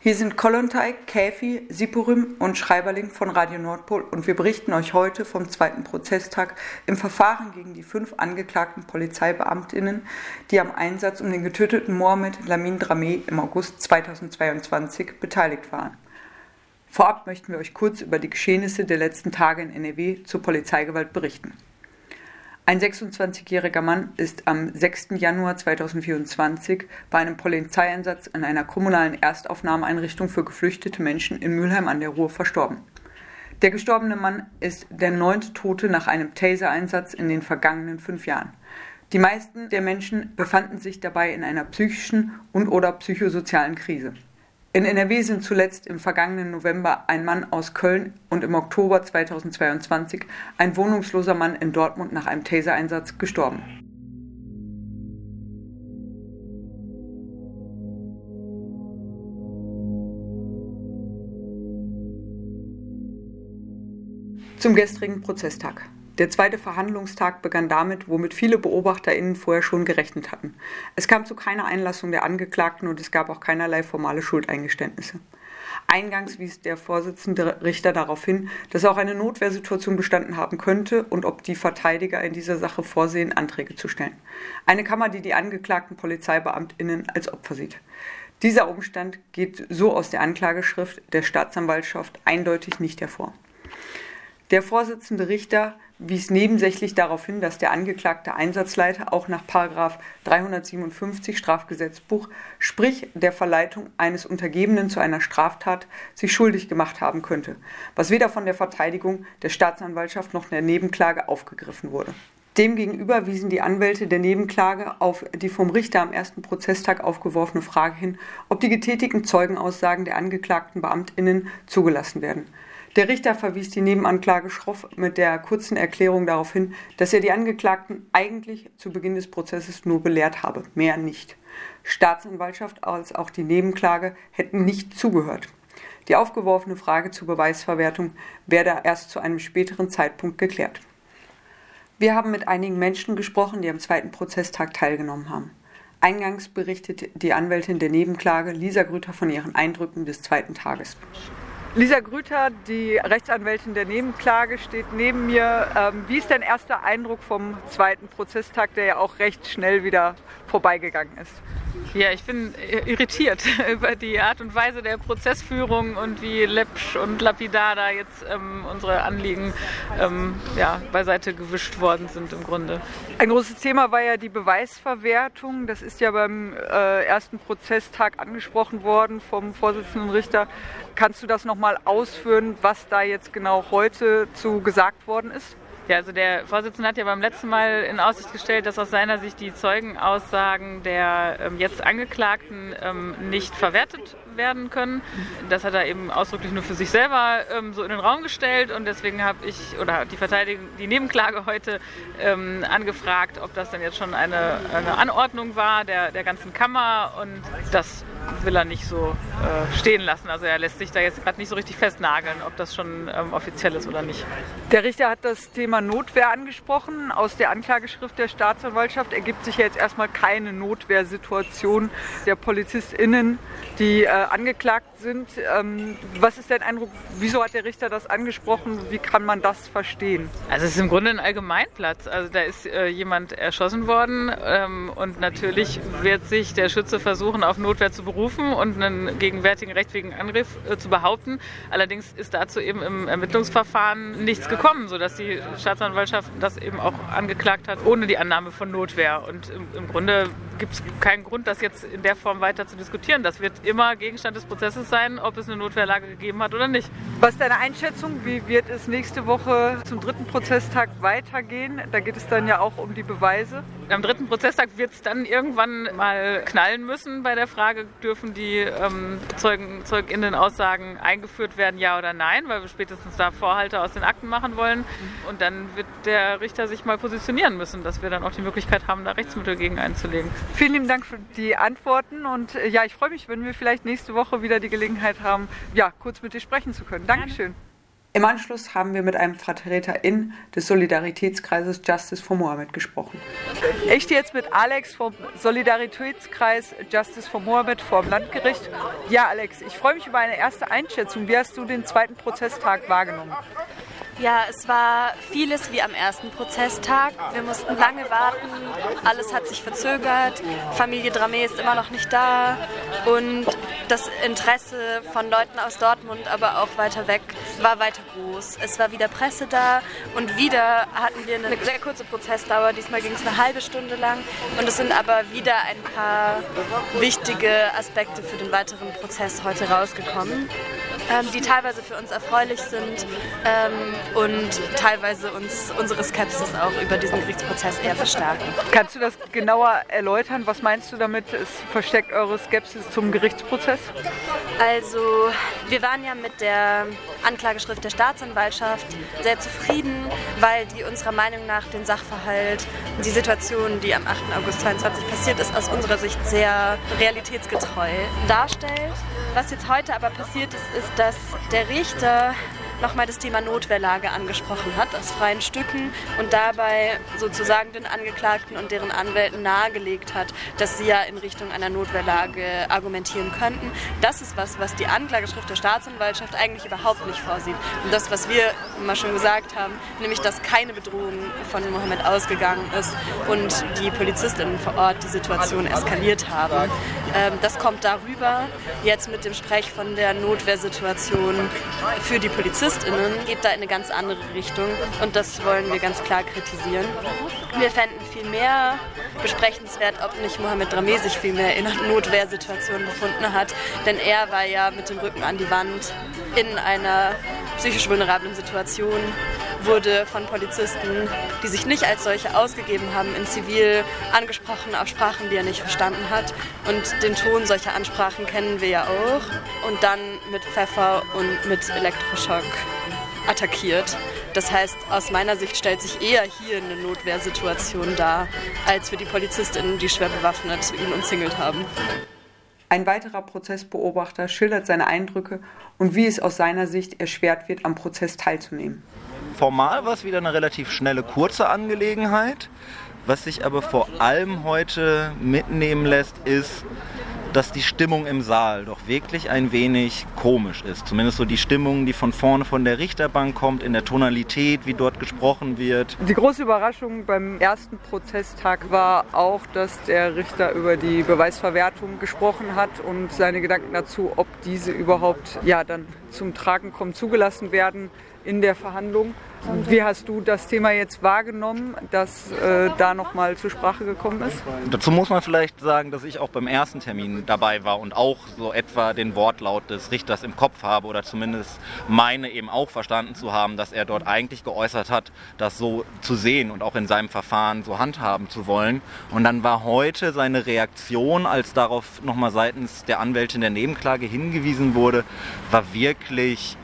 Hier sind Kollontai, Käfi, Sipurim und Schreiberling von Radio Nordpol und wir berichten euch heute vom zweiten Prozesstag im Verfahren gegen die fünf angeklagten Polizeibeamtinnen, die am Einsatz um den getöteten Mohamed Lamin Dramé im August 2022 beteiligt waren. Vorab möchten wir euch kurz über die Geschehnisse der letzten Tage in NRW zur Polizeigewalt berichten. Ein 26-jähriger Mann ist am 6. Januar 2024 bei einem Polizeieinsatz in einer kommunalen Erstaufnahmeeinrichtung für geflüchtete Menschen in Mülheim an der Ruhr verstorben. Der gestorbene Mann ist der neunte Tote nach einem Taser-Einsatz in den vergangenen fünf Jahren. Die meisten der Menschen befanden sich dabei in einer psychischen und/oder psychosozialen Krise. In NRW sind zuletzt im vergangenen November ein Mann aus Köln und im Oktober 2022 ein wohnungsloser Mann in Dortmund nach einem Taser-Einsatz gestorben. Zum gestrigen Prozesstag. Der zweite Verhandlungstag begann damit, womit viele BeobachterInnen vorher schon gerechnet hatten. Es kam zu keiner Einlassung der Angeklagten und es gab auch keinerlei formale Schuldeingeständnisse. Eingangs wies der Vorsitzende Richter darauf hin, dass auch eine Notwehrsituation bestanden haben könnte und ob die Verteidiger in dieser Sache vorsehen, Anträge zu stellen. Eine Kammer, die die angeklagten PolizeibeamtInnen als Opfer sieht. Dieser Umstand geht so aus der Anklageschrift der Staatsanwaltschaft eindeutig nicht hervor. Der Vorsitzende Richter wies nebensächlich darauf hin, dass der angeklagte Einsatzleiter auch nach 357 Strafgesetzbuch, sprich der Verleitung eines Untergebenen zu einer Straftat, sich schuldig gemacht haben könnte, was weder von der Verteidigung, der Staatsanwaltschaft noch der Nebenklage aufgegriffen wurde. Demgegenüber wiesen die Anwälte der Nebenklage auf die vom Richter am ersten Prozesstag aufgeworfene Frage hin, ob die getätigten Zeugenaussagen der angeklagten Beamtinnen zugelassen werden. Der Richter verwies die Nebenanklage schroff mit der kurzen Erklärung darauf hin, dass er die Angeklagten eigentlich zu Beginn des Prozesses nur belehrt habe, mehr nicht. Staatsanwaltschaft als auch die Nebenklage hätten nicht zugehört. Die aufgeworfene Frage zur Beweisverwertung werde erst zu einem späteren Zeitpunkt geklärt. Wir haben mit einigen Menschen gesprochen, die am zweiten Prozesstag teilgenommen haben. Eingangs berichtet die Anwältin der Nebenklage Lisa Grüter von ihren Eindrücken des zweiten Tages. Lisa Grüter, die Rechtsanwältin der Nebenklage, steht neben mir. Ähm, wie ist dein erster Eindruck vom zweiten Prozesstag, der ja auch recht schnell wieder vorbeigegangen ist? Ja, ich bin irritiert über die Art und Weise der Prozessführung und wie läppsch und lapidar da jetzt ähm, unsere Anliegen ähm, ja, beiseite gewischt worden sind im Grunde. Ein großes Thema war ja die Beweisverwertung. Das ist ja beim äh, ersten Prozesstag angesprochen worden vom Vorsitzenden Richter. Kannst du das nochmal ausführen, was da jetzt genau heute zu gesagt worden ist? Ja, also der Vorsitzende hat ja beim letzten Mal in Aussicht gestellt, dass aus seiner Sicht die Zeugenaussagen der ähm, jetzt Angeklagten ähm, nicht verwertet werden können. Das hat er eben ausdrücklich nur für sich selber ähm, so in den Raum gestellt und deswegen habe ich oder die Verteidigung, die Nebenklage heute ähm, angefragt, ob das dann jetzt schon eine, eine Anordnung war der, der ganzen Kammer und das will er nicht so äh, stehen lassen. Also er lässt sich da jetzt gerade nicht so richtig festnageln, ob das schon ähm, offiziell ist oder nicht. Der Richter hat das Thema Notwehr angesprochen. Aus der Anklageschrift der Staatsanwaltschaft ergibt sich ja jetzt erstmal keine Notwehrsituation der PolizistInnen, die äh, angeklagt sind. Ähm, was ist dein Eindruck? Wieso hat der Richter das angesprochen? Wie kann man das verstehen? Also es ist im Grunde ein Allgemeinplatz. Also da ist äh, jemand erschossen worden ähm, und natürlich wird sich der Schütze versuchen, auf Notwehr zu berufen und einen gegenwärtigen rechtwierigen Angriff äh, zu behaupten. Allerdings ist dazu eben im Ermittlungsverfahren nichts gekommen, sodass die Staatsanwaltschaft das eben auch angeklagt hat, ohne die Annahme von Notwehr. Und im, im Grunde gibt es keinen Grund, das jetzt in der Form weiter zu diskutieren. Das wird immer Gegenstand des Prozesses sein, ob es eine Notwehrlage gegeben hat oder nicht. Was ist deine Einschätzung? Wie wird es nächste Woche zum dritten Prozesstag weitergehen? Da geht es dann ja auch um die Beweise. Am dritten Prozesstag wird es dann irgendwann mal knallen müssen bei der Frage, dürfen die ähm, Zeugen, ZeugInnen-Aussagen eingeführt werden, ja oder nein, weil wir spätestens da Vorhalte aus den Akten machen wollen. Und dann wird der Richter sich mal positionieren müssen, dass wir dann auch die Möglichkeit haben, da Rechtsmittel gegen einzulegen. Vielen lieben Dank für die Antworten und äh, ja, ich freue mich, wenn wir vielleicht nächste Woche wieder die Gelegenheit haben, ja, kurz mit dir sprechen zu können. Dankeschön. Im Anschluss haben wir mit einem Vertreterin des Solidaritätskreises Justice for Mohammed gesprochen. Ich stehe jetzt mit Alex vom Solidaritätskreis Justice for Mohammed vor dem Landgericht. Ja, Alex, ich freue mich über eine erste Einschätzung. Wie hast du den zweiten Prozesstag wahrgenommen? Ja, es war vieles wie am ersten Prozesstag. Wir mussten lange warten, alles hat sich verzögert, Familie Dramé ist immer noch nicht da und das Interesse von Leuten aus Dortmund, aber auch weiter weg, war weiter groß. Es war wieder Presse da und wieder hatten wir eine sehr kurze Prozessdauer. Diesmal ging es eine halbe Stunde lang und es sind aber wieder ein paar wichtige Aspekte für den weiteren Prozess heute rausgekommen ähm, die teilweise für uns erfreulich sind ähm, und teilweise uns unsere Skepsis auch über diesen Gerichtsprozess eher verstärken. Kannst du das genauer erläutern? Was meinst du damit? Es versteckt eure Skepsis zum Gerichtsprozess? Also, wir waren ja mit der Anklageschrift der Staatsanwaltschaft sehr zufrieden, weil die unserer Meinung nach den Sachverhalt, die Situation, die am 8. August 2022 passiert ist, aus unserer Sicht sehr realitätsgetreu darstellt. Was jetzt heute aber passiert ist, ist, dass der Richter nochmal das Thema Notwehrlage angesprochen hat, aus freien Stücken und dabei sozusagen den Angeklagten und deren Anwälten nahegelegt hat, dass sie ja in Richtung einer Notwehrlage argumentieren könnten. Das ist was, was die Anklageschrift der Staatsanwaltschaft eigentlich überhaupt nicht vorsieht. Und das, was wir immer schon gesagt haben, nämlich, dass keine Bedrohung von Mohammed ausgegangen ist und die Polizistinnen vor Ort die Situation eskaliert haben. Ähm, das kommt darüber. Jetzt mit dem Sprech von der Notwehrsituation für die Polizisten PolizistInnen geht da in eine ganz andere Richtung und das wollen wir ganz klar kritisieren. Wir fänden viel mehr besprechenswert, ob nicht Mohammed Drameh sich viel mehr in einer Notwehrsituation befunden hat, denn er war ja mit dem Rücken an die Wand in einer psychisch vulnerablen Situation, wurde von Polizisten, die sich nicht als solche ausgegeben haben, in Zivil angesprochen auf Sprachen, die er nicht verstanden hat. Und den Ton solcher Ansprachen kennen wir ja auch. Und dann mit Pfeffer und mit Elektroschock attackiert. Das heißt, aus meiner Sicht stellt sich eher hier eine Notwehrsituation dar, als für die Polizistinnen, die schwer bewaffnet ihn umzingelt haben. Ein weiterer Prozessbeobachter schildert seine Eindrücke und wie es aus seiner Sicht erschwert wird, am Prozess teilzunehmen. Formal war es wieder eine relativ schnelle, kurze Angelegenheit. Was sich aber vor allem heute mitnehmen lässt, ist, dass die Stimmung im Saal doch wirklich ein wenig komisch ist. Zumindest so die Stimmung, die von vorne von der Richterbank kommt, in der Tonalität, wie dort gesprochen wird. Die große Überraschung beim ersten Prozesstag war auch, dass der Richter über die Beweisverwertung gesprochen hat und seine Gedanken dazu, ob diese überhaupt ja dann zum Tragen kommen, zugelassen werden in der Verhandlung. Wie hast du das Thema jetzt wahrgenommen, dass äh, da nochmal zur Sprache gekommen ist? Dazu muss man vielleicht sagen, dass ich auch beim ersten Termin dabei war und auch so etwa den Wortlaut des Richters im Kopf habe oder zumindest meine eben auch verstanden zu haben, dass er dort eigentlich geäußert hat, das so zu sehen und auch in seinem Verfahren so handhaben zu wollen. Und dann war heute seine Reaktion, als darauf nochmal seitens der Anwältin der Nebenklage hingewiesen wurde, war wirklich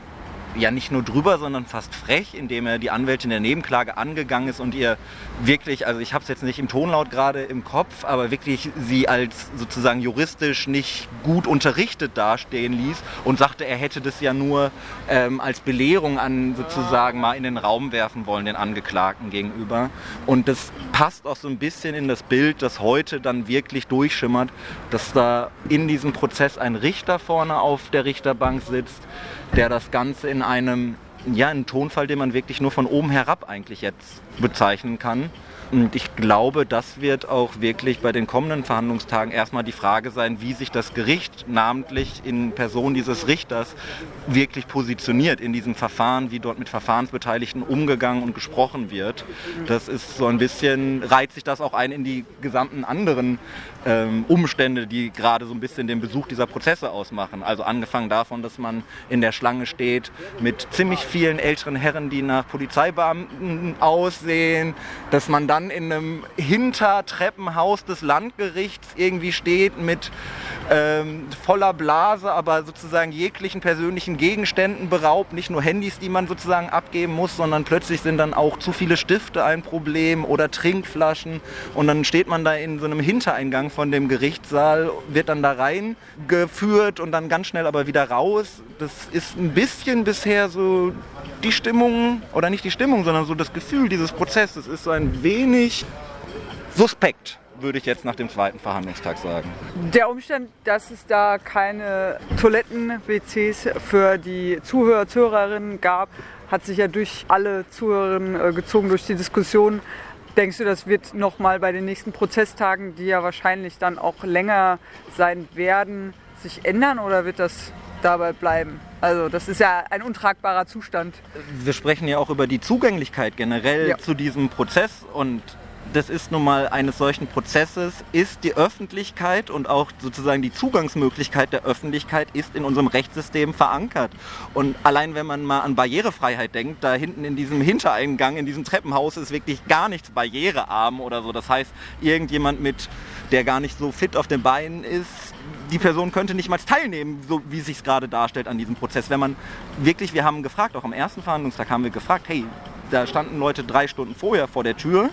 ja nicht nur drüber, sondern fast frech, indem er die Anwältin der Nebenklage angegangen ist und ihr wirklich, also ich habe es jetzt nicht im Tonlaut gerade im Kopf, aber wirklich sie als sozusagen juristisch nicht gut unterrichtet dastehen ließ und sagte, er hätte das ja nur ähm, als Belehrung an sozusagen mal in den Raum werfen wollen, den Angeklagten gegenüber. Und das passt auch so ein bisschen in das Bild, das heute dann wirklich durchschimmert, dass da in diesem Prozess ein Richter vorne auf der Richterbank sitzt, der das Ganze in einem, ja, einen Tonfall, den man wirklich nur von oben herab eigentlich jetzt bezeichnen kann. Und ich glaube, das wird auch wirklich bei den kommenden Verhandlungstagen erstmal die Frage sein, wie sich das Gericht namentlich in Person dieses Richters wirklich positioniert in diesem Verfahren, wie dort mit Verfahrensbeteiligten umgegangen und gesprochen wird. Das ist so ein bisschen, reiht sich das auch ein in die gesamten anderen ähm, Umstände, die gerade so ein bisschen den Besuch dieser Prozesse ausmachen. Also angefangen davon, dass man in der Schlange steht mit ziemlich vielen älteren Herren, die nach Polizeibeamten aussehen, dass man dann in einem Hintertreppenhaus des Landgerichts irgendwie steht mit ähm, voller Blase, aber sozusagen jeglichen persönlichen Gegenständen beraubt, nicht nur Handys, die man sozusagen abgeben muss, sondern plötzlich sind dann auch zu viele Stifte ein Problem oder Trinkflaschen. Und dann steht man da in so einem Hintereingang von dem Gerichtssaal, wird dann da reingeführt und dann ganz schnell aber wieder raus. Das ist ein bisschen bisher so die Stimmung, oder nicht die Stimmung, sondern so das Gefühl dieses Prozesses. Ist so ein wenig suspekt würde ich jetzt nach dem zweiten Verhandlungstag sagen. Der Umstand, dass es da keine Toiletten-WCs für die Zuhörer, Zuhörerinnen gab, hat sich ja durch alle Zuhörerinnen äh, gezogen, durch die Diskussion. Denkst du, das wird nochmal bei den nächsten Prozesstagen, die ja wahrscheinlich dann auch länger sein werden, sich ändern oder wird das dabei bleiben? Also das ist ja ein untragbarer Zustand. Wir sprechen ja auch über die Zugänglichkeit generell ja. zu diesem Prozess und das ist nun mal eines solchen Prozesses, ist die Öffentlichkeit und auch sozusagen die Zugangsmöglichkeit der Öffentlichkeit ist in unserem Rechtssystem verankert. Und allein wenn man mal an Barrierefreiheit denkt, da hinten in diesem Hintereingang, in diesem Treppenhaus ist wirklich gar nichts barrierearm oder so. Das heißt, irgendjemand mit, der gar nicht so fit auf den Beinen ist, die Person könnte nicht mal teilnehmen, so wie sich es gerade darstellt an diesem Prozess. Wenn man wirklich, wir haben gefragt, auch am ersten Verhandlungstag haben wir gefragt, hey, da standen Leute drei Stunden vorher vor der Tür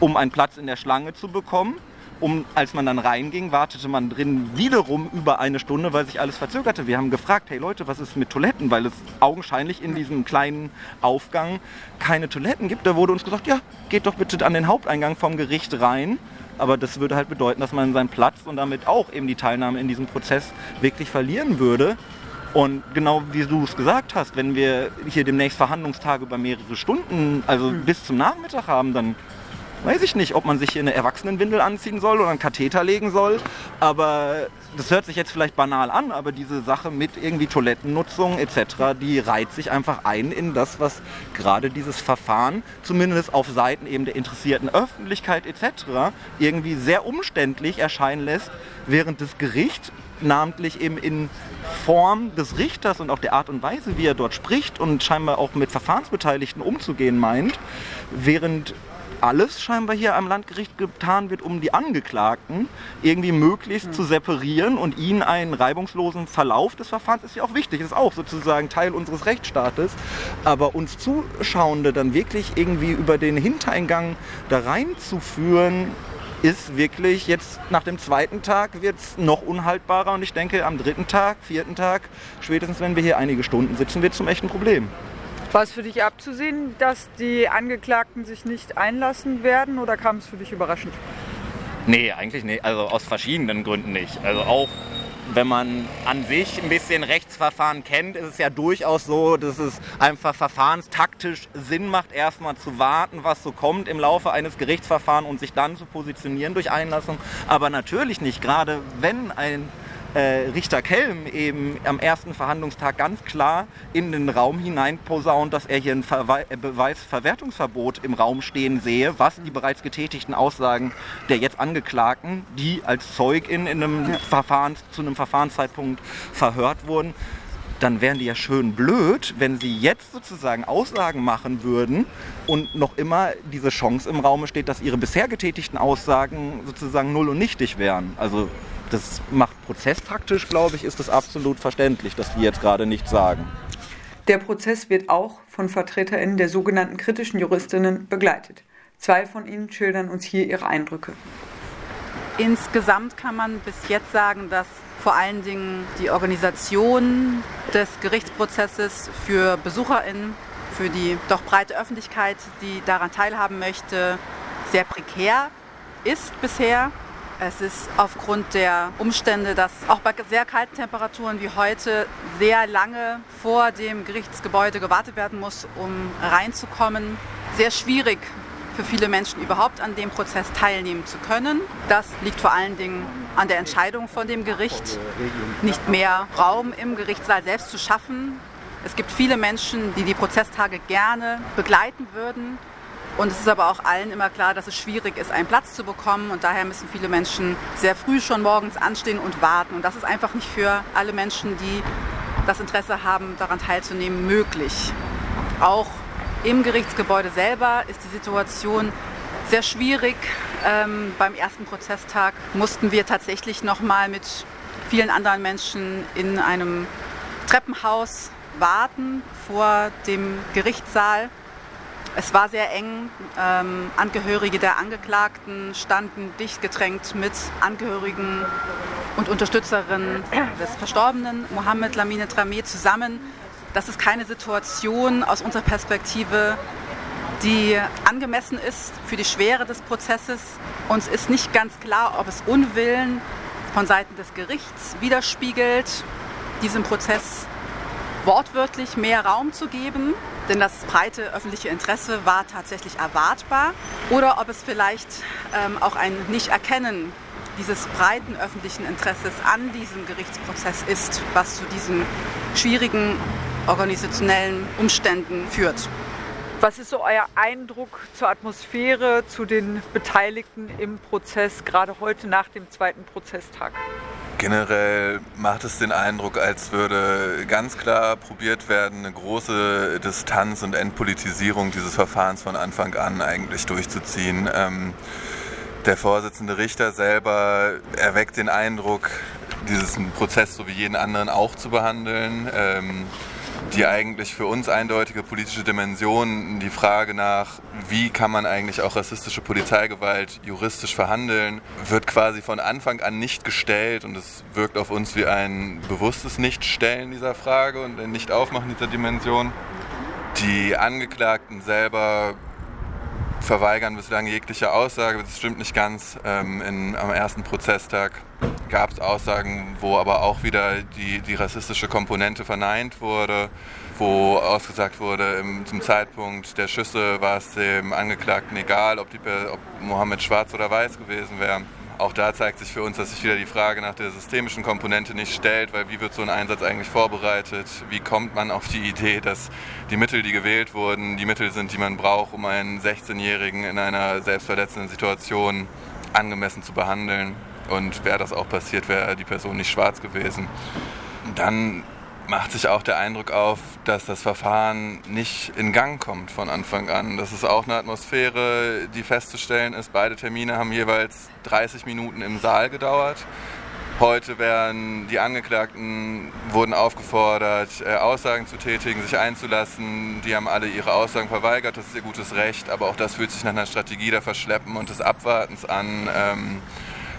um einen Platz in der Schlange zu bekommen. Um, als man dann reinging, wartete man drin wiederum über eine Stunde, weil sich alles verzögerte. Wir haben gefragt, hey Leute, was ist mit Toiletten? Weil es augenscheinlich in diesem kleinen Aufgang keine Toiletten gibt. Da wurde uns gesagt, ja, geht doch bitte an den Haupteingang vom Gericht rein. Aber das würde halt bedeuten, dass man seinen Platz und damit auch eben die Teilnahme in diesem Prozess wirklich verlieren würde. Und genau wie du es gesagt hast, wenn wir hier demnächst Verhandlungstage über mehrere Stunden, also mhm. bis zum Nachmittag haben, dann weiß ich nicht, ob man sich hier eine Erwachsenenwindel anziehen soll oder einen Katheter legen soll. Aber das hört sich jetzt vielleicht banal an, aber diese Sache mit irgendwie Toilettennutzung etc., die reiht sich einfach ein in das, was gerade dieses Verfahren, zumindest auf Seiten eben der interessierten Öffentlichkeit etc., irgendwie sehr umständlich erscheinen lässt, während das Gericht namentlich eben in Form des Richters und auch der Art und Weise, wie er dort spricht und scheinbar auch mit Verfahrensbeteiligten umzugehen meint, während alles scheinbar hier am Landgericht getan wird, um die Angeklagten irgendwie möglichst mhm. zu separieren und ihnen einen reibungslosen Verlauf des Verfahrens ist ja auch wichtig, ist auch sozusagen Teil unseres Rechtsstaates. Aber uns Zuschauende dann wirklich irgendwie über den Hintereingang da reinzuführen, ist wirklich jetzt nach dem zweiten Tag wird es noch unhaltbarer und ich denke am dritten Tag, vierten Tag, spätestens wenn wir hier einige Stunden sitzen, wird es zum echten Problem. War es für dich abzusehen, dass die Angeklagten sich nicht einlassen werden oder kam es für dich überraschend? Nee, eigentlich nicht. Also aus verschiedenen Gründen nicht. Also auch wenn man an sich ein bisschen Rechtsverfahren kennt, ist es ja durchaus so, dass es einfach verfahrenstaktisch Sinn macht, erstmal zu warten, was so kommt im Laufe eines Gerichtsverfahrens und sich dann zu positionieren durch Einlassung. Aber natürlich nicht, gerade wenn ein äh, Richter Kelm eben am ersten Verhandlungstag ganz klar in den Raum hineinposaunt, dass er hier ein Verwe äh, Beweisverwertungsverbot im Raum stehen sehe, was die bereits getätigten Aussagen der jetzt Angeklagten, die als Zeugin in einem Verfahren, zu einem Verfahrenszeitpunkt verhört wurden, dann wären die ja schön blöd, wenn sie jetzt sozusagen Aussagen machen würden und noch immer diese Chance im Raum steht, dass ihre bisher getätigten Aussagen sozusagen null und nichtig wären. Also das macht prozesstaktisch, glaube ich, ist das absolut verständlich, dass die jetzt gerade nichts sagen. Der Prozess wird auch von VertreterInnen der sogenannten kritischen Juristinnen begleitet. Zwei von ihnen schildern uns hier ihre Eindrücke. Insgesamt kann man bis jetzt sagen, dass vor allen Dingen die Organisation des Gerichtsprozesses für BesucherInnen, für die doch breite Öffentlichkeit, die daran teilhaben möchte, sehr prekär ist bisher. Es ist aufgrund der Umstände, dass auch bei sehr kalten Temperaturen wie heute sehr lange vor dem Gerichtsgebäude gewartet werden muss, um reinzukommen, sehr schwierig für viele Menschen überhaupt an dem Prozess teilnehmen zu können. Das liegt vor allen Dingen an der Entscheidung von dem Gericht, nicht mehr Raum im Gerichtssaal selbst zu schaffen. Es gibt viele Menschen, die die Prozesstage gerne begleiten würden, und es ist aber auch allen immer klar, dass es schwierig ist, einen Platz zu bekommen. Und daher müssen viele Menschen sehr früh schon morgens anstehen und warten. Und das ist einfach nicht für alle Menschen, die das Interesse haben, daran teilzunehmen, möglich. Auch im Gerichtsgebäude selber ist die Situation sehr schwierig. Ähm, beim ersten Prozesstag mussten wir tatsächlich noch mal mit vielen anderen Menschen in einem Treppenhaus warten vor dem Gerichtssaal. Es war sehr eng. Ähm, Angehörige der Angeklagten standen dicht gedrängt mit Angehörigen und Unterstützerinnen des Verstorbenen Mohammed Lamine Drameh zusammen. das ist keine Situation aus unserer Perspektive, die angemessen ist für die Schwere des Prozesses. Uns ist nicht ganz klar, ob es Unwillen von Seiten des Gerichts widerspiegelt, diesem Prozess wortwörtlich mehr Raum zu geben, denn das breite öffentliche Interesse war tatsächlich erwartbar, oder ob es vielleicht ähm, auch ein Nicht-Erkennen dieses breiten öffentlichen Interesses an diesem Gerichtsprozess ist, was zu diesen schwierigen organisationellen Umständen führt. Was ist so euer Eindruck zur Atmosphäre, zu den Beteiligten im Prozess, gerade heute nach dem zweiten Prozesstag? Generell macht es den Eindruck, als würde ganz klar probiert werden, eine große Distanz und Entpolitisierung dieses Verfahrens von Anfang an eigentlich durchzuziehen. Ähm, der Vorsitzende Richter selber erweckt den Eindruck, diesen Prozess so wie jeden anderen auch zu behandeln. Die eigentlich für uns eindeutige politische Dimension, die Frage nach, wie kann man eigentlich auch rassistische Polizeigewalt juristisch verhandeln, wird quasi von Anfang an nicht gestellt und es wirkt auf uns wie ein bewusstes Nichtstellen dieser Frage und ein Nicht-Aufmachen dieser Dimension. Die Angeklagten selber verweigern bislang jegliche Aussage. Das stimmt nicht ganz. Ähm, in, am ersten Prozesstag gab es Aussagen, wo aber auch wieder die, die rassistische Komponente verneint wurde, wo ausgesagt wurde, im, zum Zeitpunkt der Schüsse war es dem Angeklagten egal, ob, die, ob Mohammed schwarz oder weiß gewesen wäre. Auch da zeigt sich für uns, dass sich wieder die Frage nach der systemischen Komponente nicht stellt, weil wie wird so ein Einsatz eigentlich vorbereitet? Wie kommt man auf die Idee, dass die Mittel, die gewählt wurden, die Mittel sind, die man braucht, um einen 16-Jährigen in einer selbstverletzenden Situation angemessen zu behandeln? Und wäre das auch passiert, wäre die Person nicht schwarz gewesen. Dann macht sich auch der Eindruck auf, dass das Verfahren nicht in Gang kommt von Anfang an. Das ist auch eine Atmosphäre, die festzustellen ist. Beide Termine haben jeweils 30 Minuten im Saal gedauert. Heute werden die Angeklagten wurden aufgefordert, äh, Aussagen zu tätigen, sich einzulassen. Die haben alle ihre Aussagen verweigert, das ist ihr gutes Recht, aber auch das fühlt sich nach einer Strategie der Verschleppen und des Abwartens an. Ähm,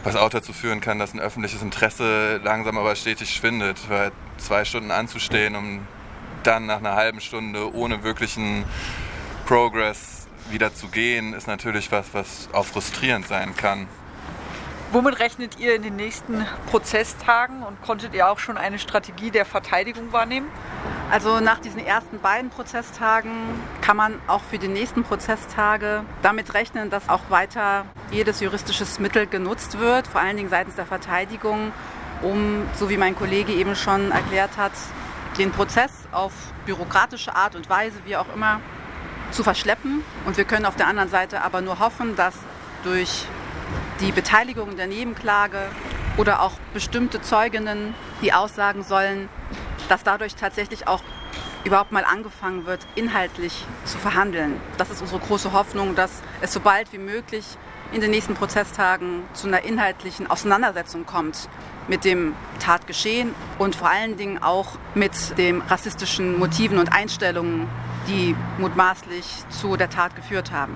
was auch dazu führen kann, dass ein öffentliches Interesse langsam aber stetig schwindet. Weil zwei Stunden anzustehen, um dann nach einer halben Stunde ohne wirklichen Progress wieder zu gehen, ist natürlich was, was auch frustrierend sein kann. Womit rechnet ihr in den nächsten Prozesstagen und konntet ihr auch schon eine Strategie der Verteidigung wahrnehmen? Also nach diesen ersten beiden Prozesstagen kann man auch für die nächsten Prozesstage damit rechnen, dass auch weiter jedes juristisches Mittel genutzt wird, vor allen Dingen seitens der Verteidigung, um, so wie mein Kollege eben schon erklärt hat, den Prozess auf bürokratische Art und Weise, wie auch immer, zu verschleppen. Und wir können auf der anderen Seite aber nur hoffen, dass durch die Beteiligung der Nebenklage oder auch bestimmte Zeuginnen, die aussagen sollen, dass dadurch tatsächlich auch überhaupt mal angefangen wird, inhaltlich zu verhandeln. Das ist unsere große Hoffnung, dass es so bald wie möglich in den nächsten Prozesstagen zu einer inhaltlichen Auseinandersetzung kommt mit dem Tatgeschehen und vor allen Dingen auch mit den rassistischen Motiven und Einstellungen, die mutmaßlich zu der Tat geführt haben.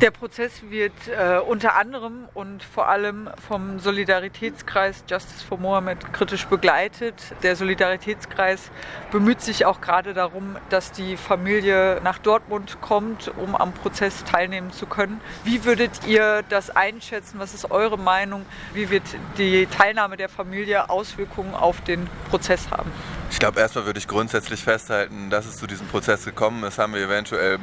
Der Prozess wird äh, unter anderem und vor allem vom Solidaritätskreis Justice for Mohammed kritisch begleitet. Der Solidaritätskreis bemüht sich auch gerade darum, dass die Familie nach Dortmund kommt, um am Prozess teilnehmen zu können. Wie würdet ihr das einschätzen? Was ist eure Meinung? Wie wird die Teilnahme der Familie Auswirkungen auf den Prozess haben? Ich glaube, erstmal würde ich grundsätzlich festhalten, dass es zu diesem Prozess gekommen ist, haben wir eventuell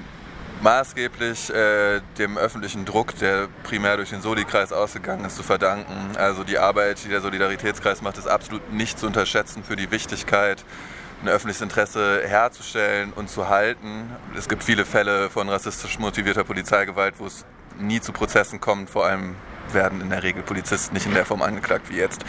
maßgeblich äh, dem öffentlichen Druck, der primär durch den Soli-Kreis ausgegangen ist, zu verdanken. Also die Arbeit, die der Solidaritätskreis macht, ist absolut nicht zu unterschätzen für die Wichtigkeit, ein öffentliches Interesse herzustellen und zu halten. Es gibt viele Fälle von rassistisch motivierter Polizeigewalt, wo es nie zu Prozessen kommt. Vor allem werden in der Regel Polizisten nicht in der Form angeklagt wie jetzt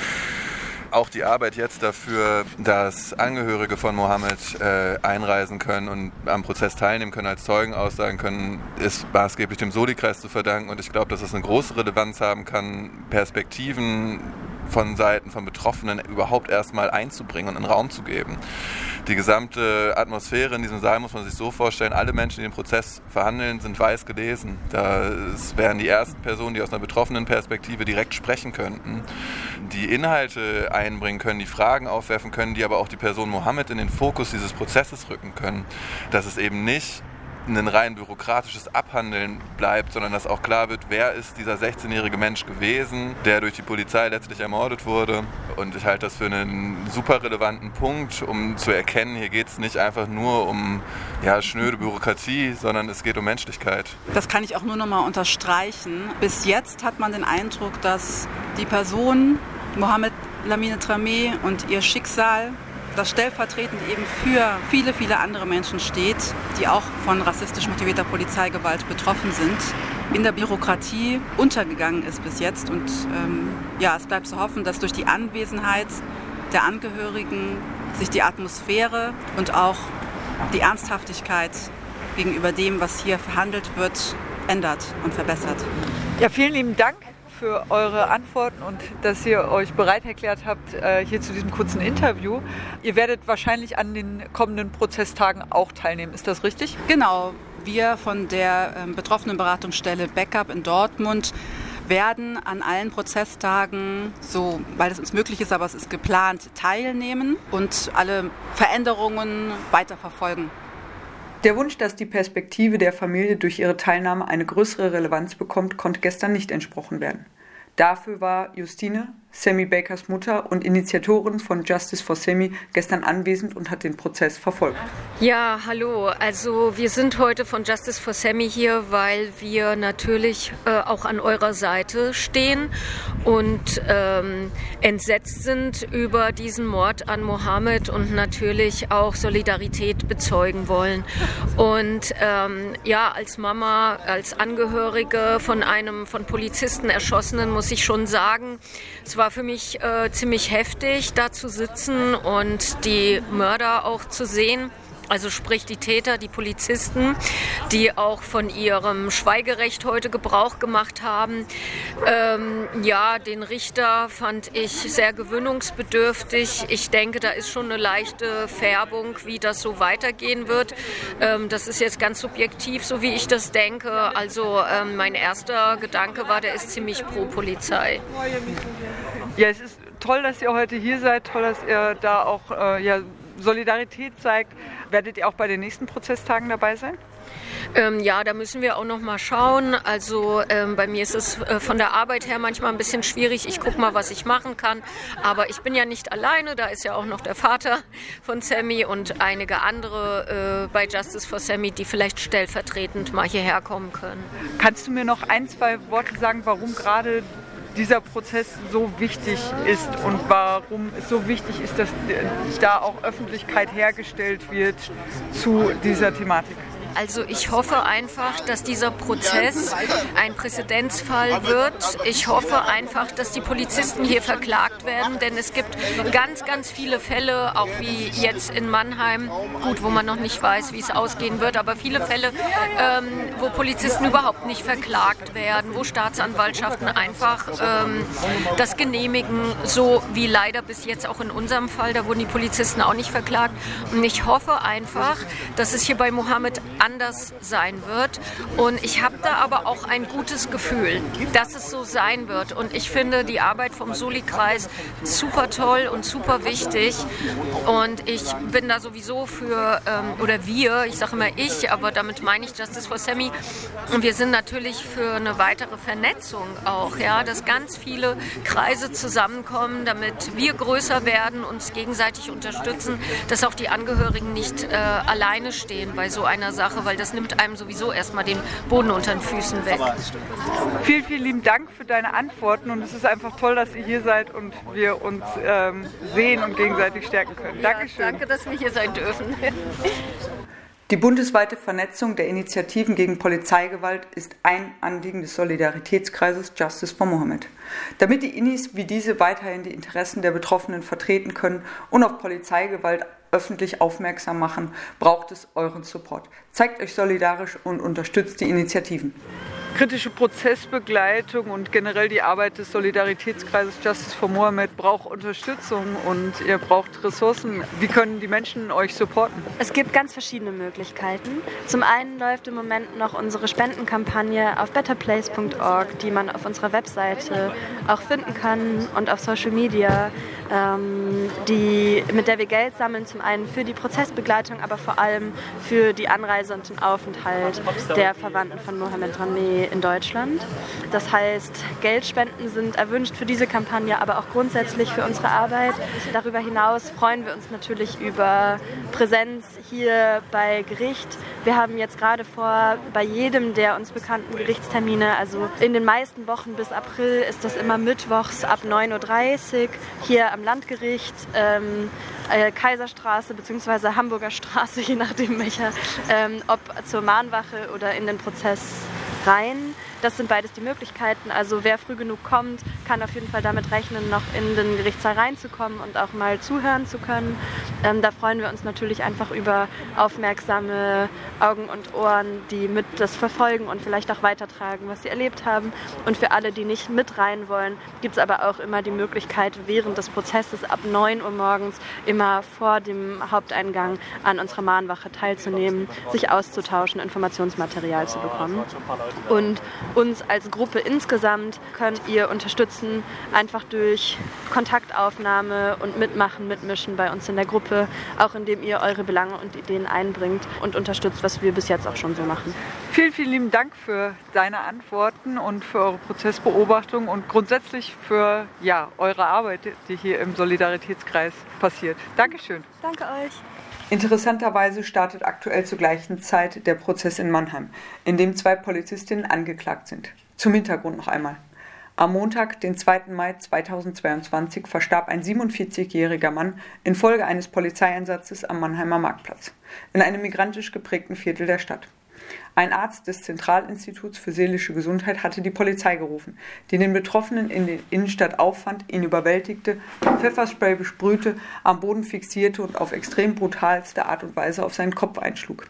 auch die Arbeit jetzt dafür, dass Angehörige von Mohammed äh, einreisen können und am Prozess teilnehmen können, als Zeugen aussagen können, ist maßgeblich dem Soli-Kreis zu verdanken. Und ich glaube, dass es eine große Relevanz haben kann, Perspektiven von Seiten von Betroffenen überhaupt erstmal einzubringen und einen Raum zu geben. Die gesamte Atmosphäre in diesem Saal muss man sich so vorstellen, alle Menschen, die den Prozess verhandeln, sind weiß gelesen. Das wären die ersten Personen, die aus einer betroffenen Perspektive direkt sprechen könnten, die Inhalte einbringen können, die Fragen aufwerfen können, die aber auch die Person Mohammed in den Fokus dieses Prozesses rücken können. Dass es eben nicht ein rein bürokratisches Abhandeln bleibt, sondern dass auch klar wird, wer ist dieser 16-jährige Mensch gewesen, der durch die Polizei letztlich ermordet wurde. Und ich halte das für einen super relevanten Punkt, um zu erkennen, hier geht es nicht einfach nur um ja, schnöde Bürokratie, sondern es geht um Menschlichkeit. Das kann ich auch nur noch mal unterstreichen. Bis jetzt hat man den Eindruck, dass die Person Mohammed Lamine Tramé und ihr Schicksal das stellvertretend eben für viele, viele andere Menschen steht, die auch von rassistisch motivierter Polizeigewalt betroffen sind, in der Bürokratie untergegangen ist bis jetzt. Und ähm, ja, es bleibt zu hoffen, dass durch die Anwesenheit der Angehörigen sich die Atmosphäre und auch die Ernsthaftigkeit gegenüber dem, was hier verhandelt wird, ändert und verbessert. Ja, vielen lieben Dank für eure Antworten und dass ihr euch bereit erklärt habt, äh, hier zu diesem kurzen Interview. Ihr werdet wahrscheinlich an den kommenden Prozesstagen auch teilnehmen. Ist das richtig? Genau. Wir von der ähm, betroffenen Beratungsstelle Backup in Dortmund werden an allen Prozesstagen, so weil es uns möglich ist, aber es ist geplant, teilnehmen und alle Veränderungen weiter verfolgen. Der Wunsch, dass die Perspektive der Familie durch ihre Teilnahme eine größere Relevanz bekommt, konnte gestern nicht entsprochen werden. Dafür war Justine, Sammy Bakers Mutter und Initiatorin von Justice for Sammy, gestern anwesend und hat den Prozess verfolgt. Ja, hallo. Also wir sind heute von Justice for Sammy hier, weil wir natürlich äh, auch an eurer Seite stehen und ähm, entsetzt sind über diesen Mord an Mohammed und natürlich auch Solidarität bezeugen wollen. Und ähm, ja, als Mama, als Angehörige von einem von Polizisten erschossenen muss ich schon sagen, es war für mich äh, ziemlich heftig, da zu sitzen und die Mörder auch zu sehen also sprich die Täter, die Polizisten, die auch von ihrem Schweigerecht heute Gebrauch gemacht haben. Ähm, ja, den Richter fand ich sehr gewöhnungsbedürftig. Ich denke, da ist schon eine leichte Färbung, wie das so weitergehen wird. Ähm, das ist jetzt ganz subjektiv, so wie ich das denke. Also ähm, mein erster Gedanke war, der ist ziemlich pro Polizei. Ja, es ist toll, dass ihr heute hier seid, toll, dass ihr da auch äh, ja, Solidarität zeigt. Werdet ihr auch bei den nächsten Prozesstagen dabei sein? Ähm, ja, da müssen wir auch noch mal schauen. Also ähm, bei mir ist es äh, von der Arbeit her manchmal ein bisschen schwierig. Ich gucke mal, was ich machen kann. Aber ich bin ja nicht alleine. Da ist ja auch noch der Vater von Sammy und einige andere äh, bei Justice for Sammy, die vielleicht stellvertretend mal hierher kommen können. Kannst du mir noch ein, zwei Worte sagen, warum gerade dieser Prozess so wichtig ist und warum es so wichtig ist, dass da auch Öffentlichkeit hergestellt wird zu dieser Thematik. Also ich hoffe einfach, dass dieser Prozess ein Präzedenzfall wird. Ich hoffe einfach, dass die Polizisten hier verklagt werden, denn es gibt ganz, ganz viele Fälle, auch wie jetzt in Mannheim, gut, wo man noch nicht weiß, wie es ausgehen wird, aber viele Fälle, ähm, wo Polizisten überhaupt nicht verklagt werden, wo Staatsanwaltschaften einfach ähm, das genehmigen, so wie leider bis jetzt auch in unserem Fall, da wurden die Polizisten auch nicht verklagt. Und ich hoffe einfach, dass es hier bei Mohammed anders sein wird. Und ich habe da aber auch ein gutes Gefühl, dass es so sein wird. Und ich finde die Arbeit vom Soli-Kreis super toll und super wichtig. Und ich bin da sowieso für, ähm, oder wir, ich sage immer ich, aber damit meine ich Justice for Sammy. Und wir sind natürlich für eine weitere Vernetzung auch, ja, dass ganz viele Kreise zusammenkommen, damit wir größer werden, uns gegenseitig unterstützen, dass auch die Angehörigen nicht äh, alleine stehen bei so einer Sache weil das nimmt einem sowieso erstmal den Boden unter den Füßen weg. Vielen, vielen lieben Dank für deine Antworten und es ist einfach toll, dass ihr hier seid und wir uns ähm, sehen und gegenseitig stärken können. Ja, Dankeschön. Danke, dass wir hier sein dürfen. Die bundesweite Vernetzung der Initiativen gegen Polizeigewalt ist ein Anliegen des Solidaritätskreises Justice for Mohammed. Damit die Inis wie diese weiterhin die Interessen der Betroffenen vertreten können und auf Polizeigewalt öffentlich aufmerksam machen, braucht es euren Support. Zeigt euch solidarisch und unterstützt die Initiativen. kritische Prozessbegleitung und generell die Arbeit des Solidaritätskreises Justice for Mohammed braucht Unterstützung und ihr braucht Ressourcen. Wie können die Menschen euch supporten? Es gibt ganz verschiedene Möglichkeiten. Zum einen läuft im Moment noch unsere Spendenkampagne auf betterplace.org, die man auf unserer Webseite auch finden kann und auf Social Media, ähm, die, mit der wir Geld sammeln, zum einen für die Prozessbegleitung, aber vor allem für die Anreise und den Aufenthalt der Verwandten von Mohamed Rameh in Deutschland. Das heißt, Geldspenden sind erwünscht für diese Kampagne, aber auch grundsätzlich für unsere Arbeit. Darüber hinaus freuen wir uns natürlich über Präsenz hier bei Gericht. Wir haben jetzt gerade vor, bei jedem der uns bekannten Gerichtstermine, also in den meisten Wochen bis April, ist das immer mittwochs ab 9.30 Uhr hier am Landgericht. Ähm, äh, Kaiserstraße bzw. Hamburger Straße, je nachdem welcher, ähm, ob zur Mahnwache oder in den Prozess rein. Das sind beides die Möglichkeiten. Also wer früh genug kommt, kann auf jeden Fall damit rechnen, noch in den Gerichtssaal reinzukommen und auch mal zuhören zu können. Ähm, da freuen wir uns natürlich einfach über aufmerksame Augen und Ohren, die mit das verfolgen und vielleicht auch weitertragen, was sie erlebt haben. Und für alle, die nicht mit rein wollen, gibt es aber auch immer die Möglichkeit, während des Prozesses ab 9 Uhr morgens immer vor dem Haupteingang an unserer Mahnwache teilzunehmen, sich auszutauschen, Informationsmaterial zu bekommen. Und uns als Gruppe insgesamt könnt ihr unterstützen, einfach durch Kontaktaufnahme und Mitmachen, Mitmischen bei uns in der Gruppe, auch indem ihr eure Belange und Ideen einbringt und unterstützt, was wir bis jetzt auch schon so machen. Vielen, vielen lieben Dank für deine Antworten und für eure Prozessbeobachtung und grundsätzlich für ja, eure Arbeit, die hier im Solidaritätskreis passiert. Dankeschön. Danke euch. Interessanterweise startet aktuell zur gleichen Zeit der Prozess in Mannheim, in dem zwei Polizistinnen angeklagt sind. Zum Hintergrund noch einmal. Am Montag, den 2. Mai 2022, verstarb ein 47-jähriger Mann infolge eines Polizeieinsatzes am Mannheimer Marktplatz, in einem migrantisch geprägten Viertel der Stadt. Ein Arzt des Zentralinstituts für seelische Gesundheit hatte die Polizei gerufen, die den Betroffenen in der Innenstadt auffand, ihn überwältigte, Pfefferspray besprühte, am Boden fixierte und auf extrem brutalste Art und Weise auf seinen Kopf einschlug.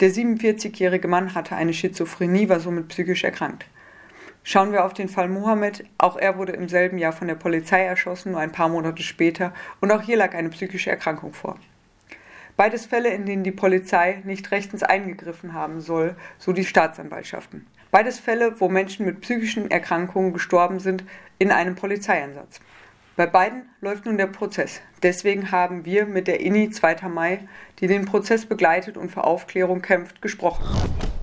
Der 47-jährige Mann hatte eine Schizophrenie, war somit psychisch erkrankt. Schauen wir auf den Fall Mohammed. Auch er wurde im selben Jahr von der Polizei erschossen, nur ein paar Monate später, und auch hier lag eine psychische Erkrankung vor. Beides Fälle, in denen die Polizei nicht rechtens eingegriffen haben soll, so die Staatsanwaltschaften. Beides Fälle, wo Menschen mit psychischen Erkrankungen gestorben sind in einem Polizeieinsatz. Bei beiden läuft nun der Prozess. Deswegen haben wir mit der INI 2. Mai, die den Prozess begleitet und für Aufklärung kämpft, gesprochen.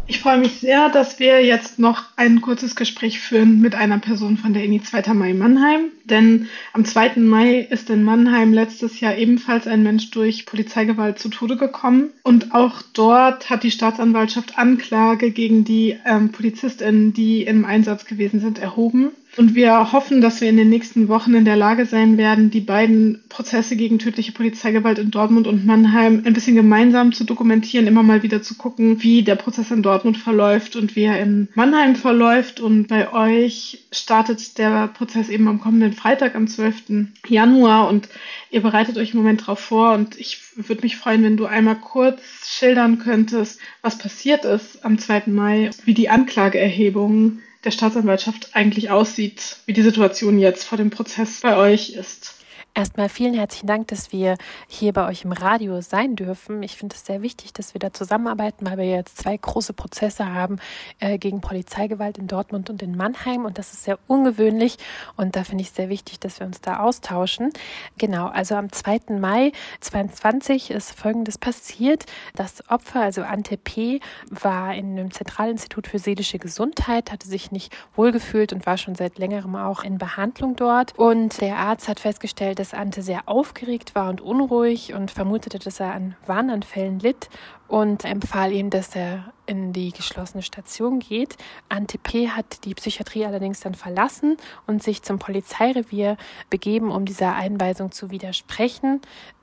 Ich freue mich sehr, dass wir jetzt noch ein kurzes Gespräch führen mit einer Person von der INI 2. Mai Mannheim. Denn am 2. Mai ist in Mannheim letztes Jahr ebenfalls ein Mensch durch Polizeigewalt zu Tode gekommen. Und auch dort hat die Staatsanwaltschaft Anklage gegen die ähm, PolizistInnen, die im Einsatz gewesen sind, erhoben. Und wir hoffen, dass wir in den nächsten Wochen in der Lage sein werden, die beiden Prozesse gegen tödliche Polizeigewalt in Dortmund und Mannheim ein bisschen gemeinsam zu dokumentieren, immer mal wieder zu gucken, wie der Prozess in Dortmund verläuft und wie er in Mannheim verläuft. Und bei euch startet der Prozess eben am kommenden Freitag, am 12. Januar. Und ihr bereitet euch im Moment darauf vor. Und ich würde mich freuen, wenn du einmal kurz schildern könntest, was passiert ist am 2. Mai, wie die Anklageerhebung der Staatsanwaltschaft eigentlich aussieht, wie die Situation jetzt vor dem Prozess bei euch ist. Erstmal vielen herzlichen Dank, dass wir hier bei euch im Radio sein dürfen. Ich finde es sehr wichtig, dass wir da zusammenarbeiten, weil wir jetzt zwei große Prozesse haben äh, gegen Polizeigewalt in Dortmund und in Mannheim. Und das ist sehr ungewöhnlich. Und da finde ich es sehr wichtig, dass wir uns da austauschen. Genau, also am 2. Mai 2022 ist Folgendes passiert. Das Opfer, also Ante P., war in einem Zentralinstitut für seelische Gesundheit, hatte sich nicht wohlgefühlt und war schon seit längerem auch in Behandlung dort. Und der Arzt hat festgestellt, dass dass Ante sehr aufgeregt war und unruhig und vermutete, dass er an Warnanfällen litt und empfahl ihm, dass er in die geschlossene Station geht. Ante P. hat die Psychiatrie allerdings dann verlassen und sich zum Polizeirevier begeben, um dieser Einweisung zu widersprechen.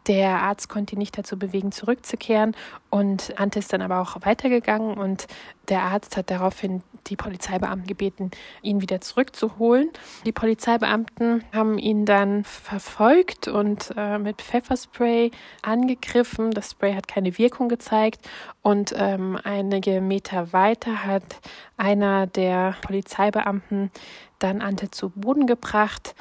Der Arzt konnte ihn nicht dazu bewegen, zurückzukehren und Ante ist dann aber auch weitergegangen und der Arzt hat daraufhin die Polizeibeamten gebeten, ihn wieder zurückzuholen. Die Polizeibeamten haben ihn dann verfolgt und äh, mit Pfefferspray angegriffen. Das Spray hat keine Wirkung gezeigt und ähm, einige Meter weiter hat einer der Polizeibeamten dann Ante zu Boden gebracht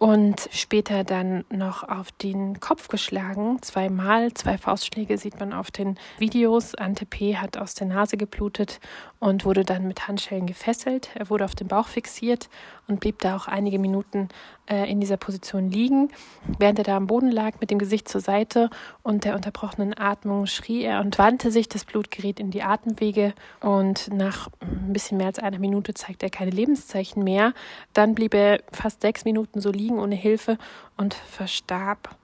und später dann noch auf den Kopf geschlagen. Zweimal, zwei Faustschläge sieht man auf den Videos. Ante P. hat aus der Nase geblutet und wurde dann mit Handschellen gefesselt. Er wurde auf den Bauch fixiert und blieb da auch einige Minuten äh, in dieser Position liegen. Während er da am Boden lag mit dem Gesicht zur Seite und der unterbrochenen Atmung schrie er und wandte sich. Das Blut geriet in die Atemwege und nach ein bisschen mehr als einer Minute zeigte er keine Lebenszeichen mehr. Dann blieb er fast sechs Minuten so liegen ohne Hilfe und verstarb.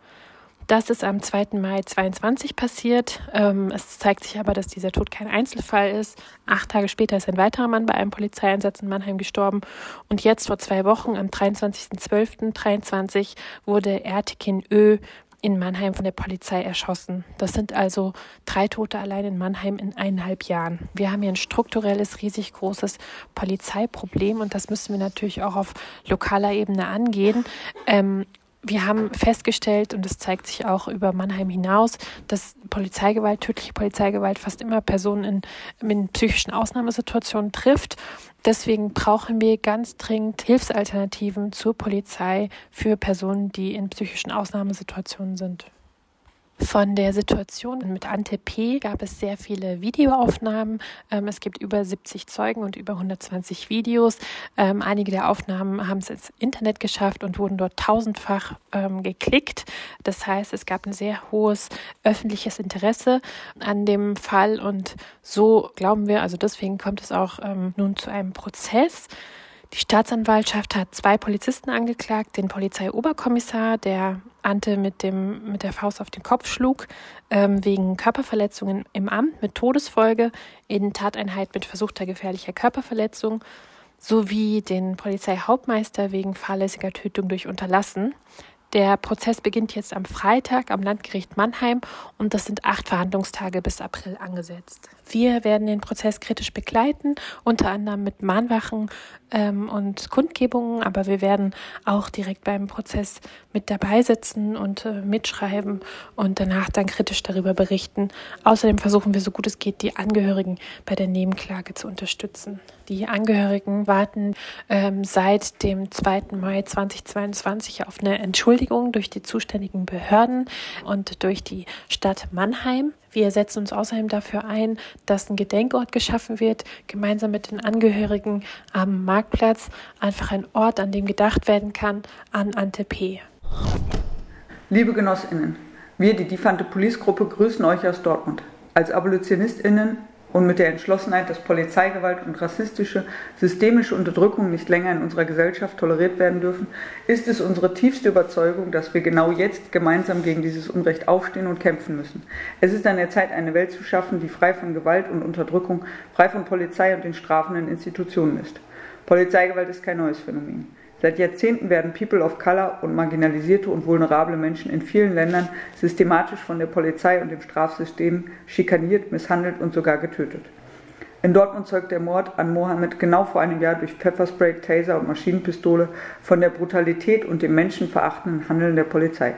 Das ist am 2. Mai 22 passiert. Ähm, es zeigt sich aber, dass dieser Tod kein Einzelfall ist. Acht Tage später ist ein weiterer Mann bei einem Polizeieinsatz in Mannheim gestorben. Und jetzt vor zwei Wochen, am 23.12.23, wurde Ertekin Ö in Mannheim von der Polizei erschossen. Das sind also drei Tote allein in Mannheim in eineinhalb Jahren. Wir haben hier ein strukturelles, riesig großes Polizeiproblem und das müssen wir natürlich auch auf lokaler Ebene angehen. Ähm, wir haben festgestellt, und das zeigt sich auch über Mannheim hinaus, dass Polizeigewalt, tödliche Polizeigewalt fast immer Personen in, in psychischen Ausnahmesituationen trifft. Deswegen brauchen wir ganz dringend Hilfsalternativen zur Polizei für Personen, die in psychischen Ausnahmesituationen sind. Von der Situation mit Ante P. gab es sehr viele Videoaufnahmen. Ähm, es gibt über 70 Zeugen und über 120 Videos. Ähm, einige der Aufnahmen haben es ins Internet geschafft und wurden dort tausendfach ähm, geklickt. Das heißt, es gab ein sehr hohes öffentliches Interesse an dem Fall und so glauben wir, also deswegen kommt es auch nun zu einem Prozess. Die Staatsanwaltschaft hat zwei Polizisten angeklagt, den Polizeioberkommissar, der Ante mit, dem, mit der Faust auf den Kopf schlug, ähm, wegen Körperverletzungen im Amt mit Todesfolge, in Tateinheit mit versuchter gefährlicher Körperverletzung, sowie den Polizeihauptmeister wegen fahrlässiger Tötung durch Unterlassen. Der Prozess beginnt jetzt am Freitag am Landgericht Mannheim und das sind acht Verhandlungstage bis April angesetzt. Wir werden den Prozess kritisch begleiten, unter anderem mit Mahnwachen ähm, und Kundgebungen, aber wir werden auch direkt beim Prozess mit dabei sitzen und äh, mitschreiben und danach dann kritisch darüber berichten. Außerdem versuchen wir so gut es geht, die Angehörigen bei der Nebenklage zu unterstützen. Die Angehörigen warten ähm, seit dem 2. Mai 2022 auf eine Entschuldigung durch die zuständigen Behörden und durch die Stadt Mannheim. Wir setzen uns außerdem dafür ein, dass ein Gedenkort geschaffen wird, gemeinsam mit den Angehörigen am Marktplatz. Einfach ein Ort, an dem gedacht werden kann an Ante P. Liebe Genossinnen, wir, die Diefante Police Gruppe, grüßen euch aus Dortmund. Als AbolitionnistInnen und mit der Entschlossenheit, dass Polizeigewalt und rassistische, systemische Unterdrückung nicht länger in unserer Gesellschaft toleriert werden dürfen, ist es unsere tiefste Überzeugung, dass wir genau jetzt gemeinsam gegen dieses Unrecht aufstehen und kämpfen müssen. Es ist an der Zeit, eine Welt zu schaffen, die frei von Gewalt und Unterdrückung, frei von Polizei und den strafenden Institutionen ist. Polizeigewalt ist kein neues Phänomen. Seit Jahrzehnten werden People of Color und marginalisierte und vulnerable Menschen in vielen Ländern systematisch von der Polizei und dem Strafsystem schikaniert, misshandelt und sogar getötet. In Dortmund zeugt der Mord an Mohammed genau vor einem Jahr durch Pfefferspray, Taser und Maschinenpistole von der Brutalität und dem menschenverachtenden Handeln der Polizei.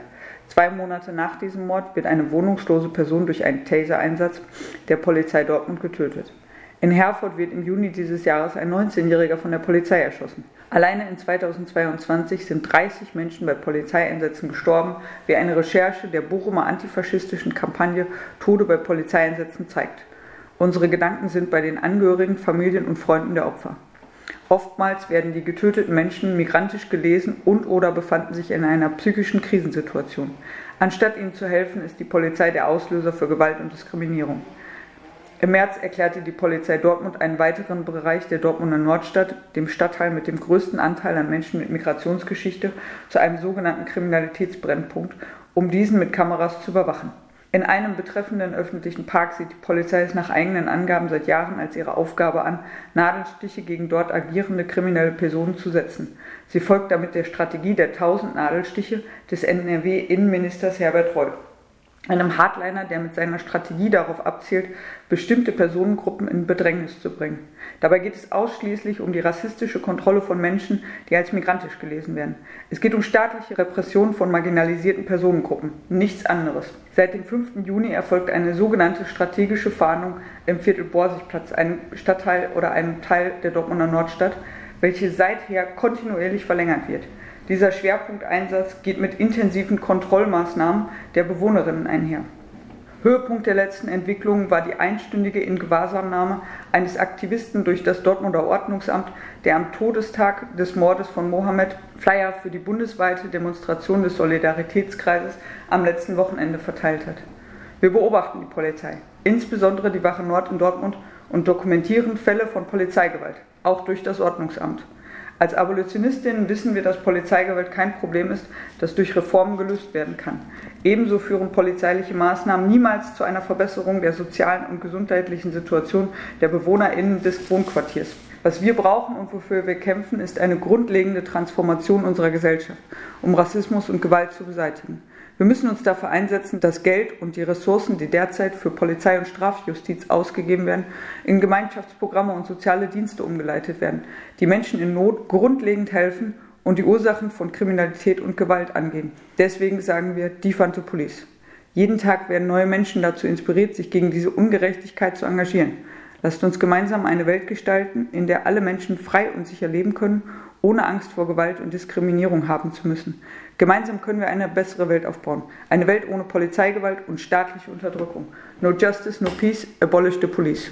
Zwei Monate nach diesem Mord wird eine wohnungslose Person durch einen Taser-Einsatz der Polizei Dortmund getötet. In Herford wird im Juni dieses Jahres ein 19-Jähriger von der Polizei erschossen. Alleine in 2022 sind 30 Menschen bei Polizeieinsätzen gestorben, wie eine Recherche der Bochumer antifaschistischen Kampagne Tode bei Polizeieinsätzen zeigt. Unsere Gedanken sind bei den Angehörigen, Familien und Freunden der Opfer. Oftmals werden die getöteten Menschen migrantisch gelesen und oder befanden sich in einer psychischen Krisensituation. Anstatt ihnen zu helfen, ist die Polizei der Auslöser für Gewalt und Diskriminierung. Im März erklärte die Polizei Dortmund einen weiteren Bereich der Dortmunder Nordstadt, dem Stadtteil mit dem größten Anteil an Menschen mit Migrationsgeschichte, zu einem sogenannten Kriminalitätsbrennpunkt, um diesen mit Kameras zu überwachen. In einem betreffenden öffentlichen Park sieht die Polizei es nach eigenen Angaben seit Jahren als ihre Aufgabe an, Nadelstiche gegen dort agierende kriminelle Personen zu setzen. Sie folgt damit der Strategie der 1000 Nadelstiche des NRW-Innenministers Herbert Reul. Einem Hardliner, der mit seiner Strategie darauf abzielt, bestimmte Personengruppen in Bedrängnis zu bringen. Dabei geht es ausschließlich um die rassistische Kontrolle von Menschen, die als migrantisch gelesen werden. Es geht um staatliche Repression von marginalisierten Personengruppen, nichts anderes. Seit dem 5. Juni erfolgt eine sogenannte strategische Fahndung im Viertel Borsigplatz, einem Stadtteil oder einem Teil der Dortmunder Nordstadt, welche seither kontinuierlich verlängert wird. Dieser Schwerpunkteinsatz geht mit intensiven Kontrollmaßnahmen der Bewohnerinnen einher. Höhepunkt der letzten Entwicklungen war die einstündige Ingewahrsamnahme eines Aktivisten durch das Dortmunder Ordnungsamt, der am Todestag des Mordes von Mohammed Flyer für die bundesweite Demonstration des Solidaritätskreises am letzten Wochenende verteilt hat. Wir beobachten die Polizei, insbesondere die Wache Nord in Dortmund, und dokumentieren Fälle von Polizeigewalt, auch durch das Ordnungsamt. Als Abolitionistinnen wissen wir, dass Polizeigewalt kein Problem ist, das durch Reformen gelöst werden kann. Ebenso führen polizeiliche Maßnahmen niemals zu einer Verbesserung der sozialen und gesundheitlichen Situation der BewohnerInnen des Wohnquartiers. Was wir brauchen und wofür wir kämpfen, ist eine grundlegende Transformation unserer Gesellschaft, um Rassismus und Gewalt zu beseitigen. Wir müssen uns dafür einsetzen, dass Geld und die Ressourcen, die derzeit für Polizei und Strafjustiz ausgegeben werden, in Gemeinschaftsprogramme und soziale Dienste umgeleitet werden, die Menschen in Not grundlegend helfen und die Ursachen von Kriminalität und Gewalt angehen. Deswegen sagen wir Defund the Police. Jeden Tag werden neue Menschen dazu inspiriert, sich gegen diese Ungerechtigkeit zu engagieren. Lasst uns gemeinsam eine Welt gestalten, in der alle Menschen frei und sicher leben können, ohne Angst vor Gewalt und Diskriminierung haben zu müssen. Gemeinsam können wir eine bessere Welt aufbauen. Eine Welt ohne Polizeigewalt und staatliche Unterdrückung. No justice, no peace, abolish the police.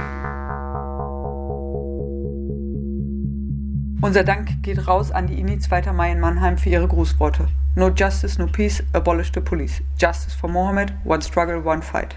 Unser Dank geht raus an die INI 2. Mai in Mannheim für ihre Grußworte. No justice, no peace, abolish the police. Justice for Mohammed, one struggle, one fight.